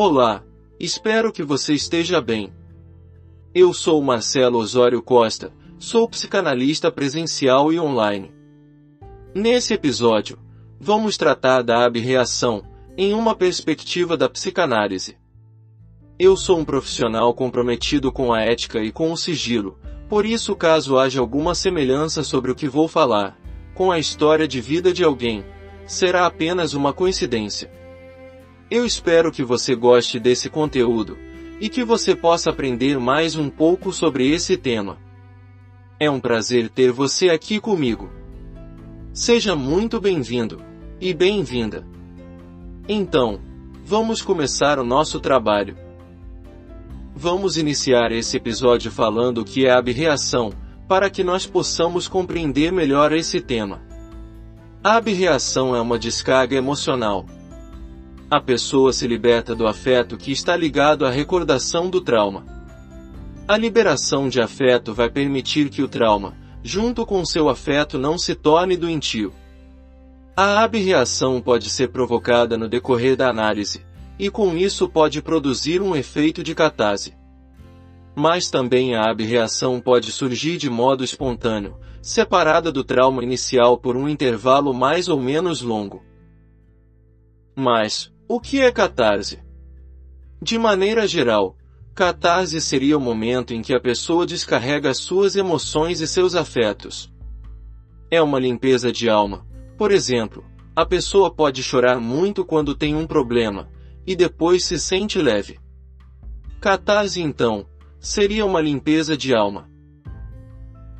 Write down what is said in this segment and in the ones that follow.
Olá, espero que você esteja bem. Eu sou Marcelo Osório Costa, sou psicanalista presencial e online. Nesse episódio, vamos tratar da abreação em uma perspectiva da psicanálise. Eu sou um profissional comprometido com a ética e com o sigilo, por isso caso haja alguma semelhança sobre o que vou falar, com a história de vida de alguém, será apenas uma coincidência. Eu espero que você goste desse conteúdo e que você possa aprender mais um pouco sobre esse tema. É um prazer ter você aqui comigo. Seja muito bem-vindo e bem-vinda. Então, vamos começar o nosso trabalho. Vamos iniciar esse episódio falando o que é abreação, para que nós possamos compreender melhor esse tema. A abreação é uma descarga emocional. A pessoa se liberta do afeto que está ligado à recordação do trauma. A liberação de afeto vai permitir que o trauma, junto com seu afeto, não se torne doentio. A abreação pode ser provocada no decorrer da análise, e com isso pode produzir um efeito de catarse. Mas também a abreação pode surgir de modo espontâneo, separada do trauma inicial por um intervalo mais ou menos longo. Mas, o que é catarse? De maneira geral, catarse seria o momento em que a pessoa descarrega suas emoções e seus afetos. É uma limpeza de alma. Por exemplo, a pessoa pode chorar muito quando tem um problema, e depois se sente leve. Catarse então, seria uma limpeza de alma.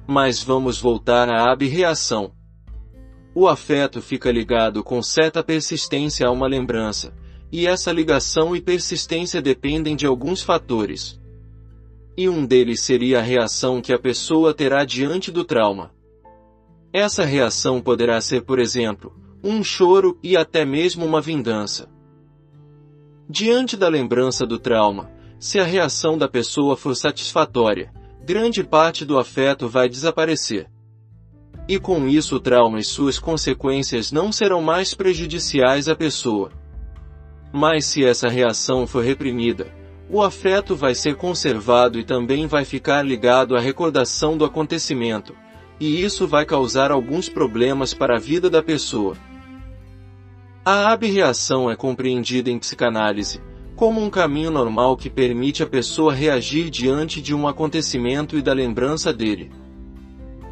Mas vamos voltar à abreação. O afeto fica ligado com certa persistência a uma lembrança, e essa ligação e persistência dependem de alguns fatores. E um deles seria a reação que a pessoa terá diante do trauma. Essa reação poderá ser, por exemplo, um choro e até mesmo uma vingança. Diante da lembrança do trauma, se a reação da pessoa for satisfatória, grande parte do afeto vai desaparecer. E com isso o trauma e suas consequências não serão mais prejudiciais à pessoa. Mas se essa reação for reprimida, o afeto vai ser conservado e também vai ficar ligado à recordação do acontecimento, e isso vai causar alguns problemas para a vida da pessoa. A abreação é compreendida em psicanálise como um caminho normal que permite a pessoa reagir diante de um acontecimento e da lembrança dele.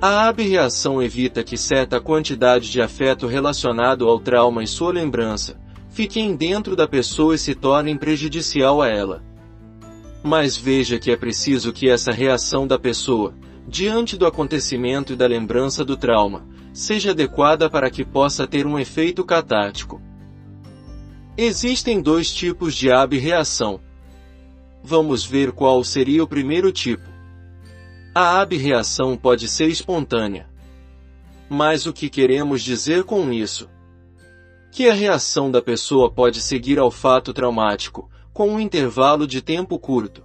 A abreação evita que certa quantidade de afeto relacionado ao trauma e sua lembrança fiquem dentro da pessoa e se tornem prejudicial a ela. Mas veja que é preciso que essa reação da pessoa, diante do acontecimento e da lembrança do trauma, seja adequada para que possa ter um efeito catártico. Existem dois tipos de abreação. Vamos ver qual seria o primeiro tipo. A abreação pode ser espontânea. Mas o que queremos dizer com isso? Que a reação da pessoa pode seguir ao fato traumático, com um intervalo de tempo curto.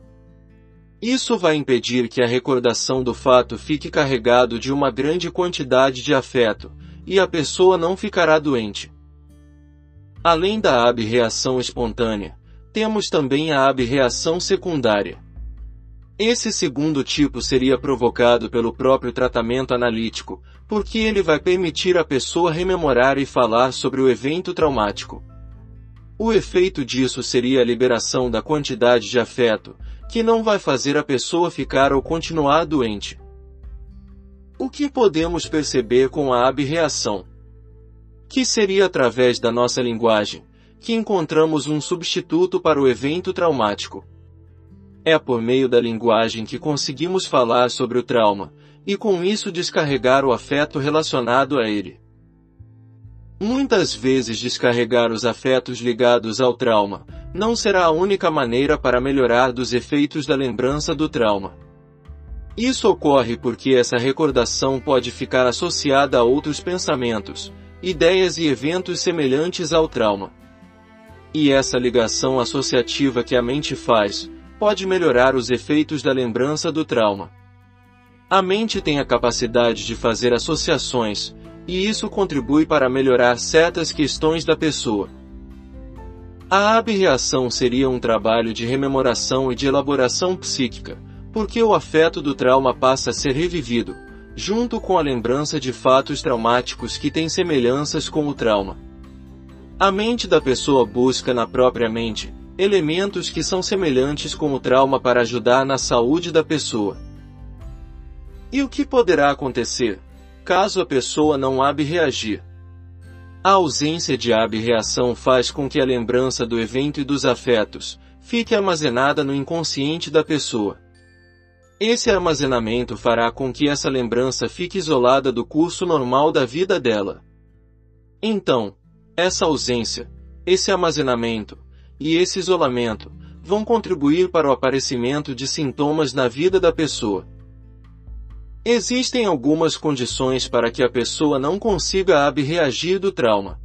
Isso vai impedir que a recordação do fato fique carregado de uma grande quantidade de afeto, e a pessoa não ficará doente. Além da abreação espontânea, temos também a abreação secundária. Esse segundo tipo seria provocado pelo próprio tratamento analítico, porque ele vai permitir à pessoa rememorar e falar sobre o evento traumático. O efeito disso seria a liberação da quantidade de afeto, que não vai fazer a pessoa ficar ou continuar doente. O que podemos perceber com a abreação? que seria através da nossa linguagem, que encontramos um substituto para o evento traumático. É por meio da linguagem que conseguimos falar sobre o trauma, e com isso descarregar o afeto relacionado a ele. Muitas vezes descarregar os afetos ligados ao trauma não será a única maneira para melhorar dos efeitos da lembrança do trauma. Isso ocorre porque essa recordação pode ficar associada a outros pensamentos, ideias e eventos semelhantes ao trauma. E essa ligação associativa que a mente faz, pode melhorar os efeitos da lembrança do trauma. A mente tem a capacidade de fazer associações, e isso contribui para melhorar certas questões da pessoa. A abreação seria um trabalho de rememoração e de elaboração psíquica, porque o afeto do trauma passa a ser revivido, junto com a lembrança de fatos traumáticos que têm semelhanças com o trauma. A mente da pessoa busca na própria mente elementos que são semelhantes com o trauma para ajudar na saúde da pessoa. E o que poderá acontecer caso a pessoa não abre reagir? A ausência de ab-reação faz com que a lembrança do evento e dos afetos fique armazenada no inconsciente da pessoa. Esse armazenamento fará com que essa lembrança fique isolada do curso normal da vida dela. Então, essa ausência, esse armazenamento e esse isolamento vão contribuir para o aparecimento de sintomas na vida da pessoa. Existem algumas condições para que a pessoa não consiga abreagir do trauma.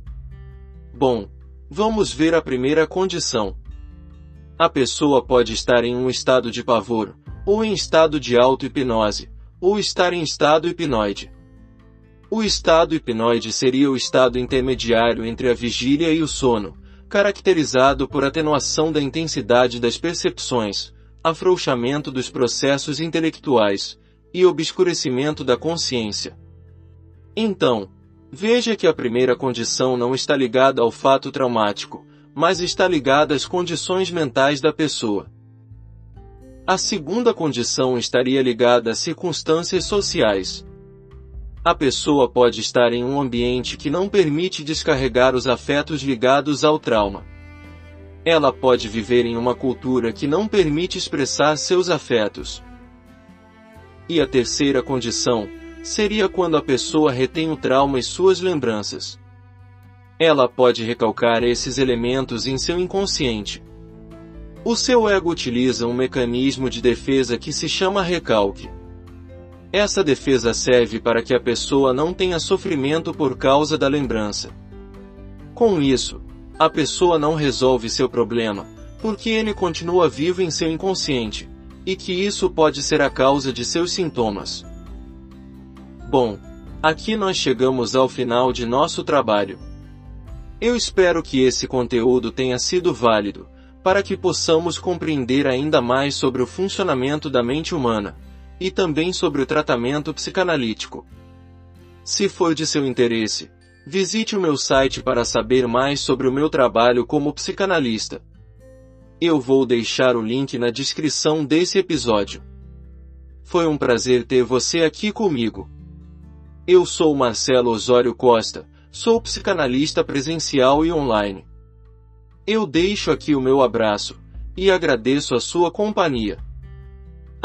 Bom, vamos ver a primeira condição. A pessoa pode estar em um estado de pavor, ou em estado de auto-hipnose, ou estar em estado hipnoide. O estado hipnoide seria o estado intermediário entre a vigília e o sono, caracterizado por atenuação da intensidade das percepções, afrouxamento dos processos intelectuais, e obscurecimento da consciência. Então, veja que a primeira condição não está ligada ao fato traumático, mas está ligada às condições mentais da pessoa. A segunda condição estaria ligada a circunstâncias sociais. A pessoa pode estar em um ambiente que não permite descarregar os afetos ligados ao trauma. Ela pode viver em uma cultura que não permite expressar seus afetos, e a terceira condição seria quando a pessoa retém o trauma e suas lembranças. Ela pode recalcar esses elementos em seu inconsciente. O seu ego utiliza um mecanismo de defesa que se chama recalque. Essa defesa serve para que a pessoa não tenha sofrimento por causa da lembrança. Com isso, a pessoa não resolve seu problema, porque ele continua vivo em seu inconsciente e que isso pode ser a causa de seus sintomas. Bom, aqui nós chegamos ao final de nosso trabalho. Eu espero que esse conteúdo tenha sido válido, para que possamos compreender ainda mais sobre o funcionamento da mente humana, e também sobre o tratamento psicanalítico. Se for de seu interesse, visite o meu site para saber mais sobre o meu trabalho como psicanalista. Eu vou deixar o link na descrição desse episódio. Foi um prazer ter você aqui comigo. Eu sou Marcelo Osório Costa, sou psicanalista presencial e online. Eu deixo aqui o meu abraço e agradeço a sua companhia.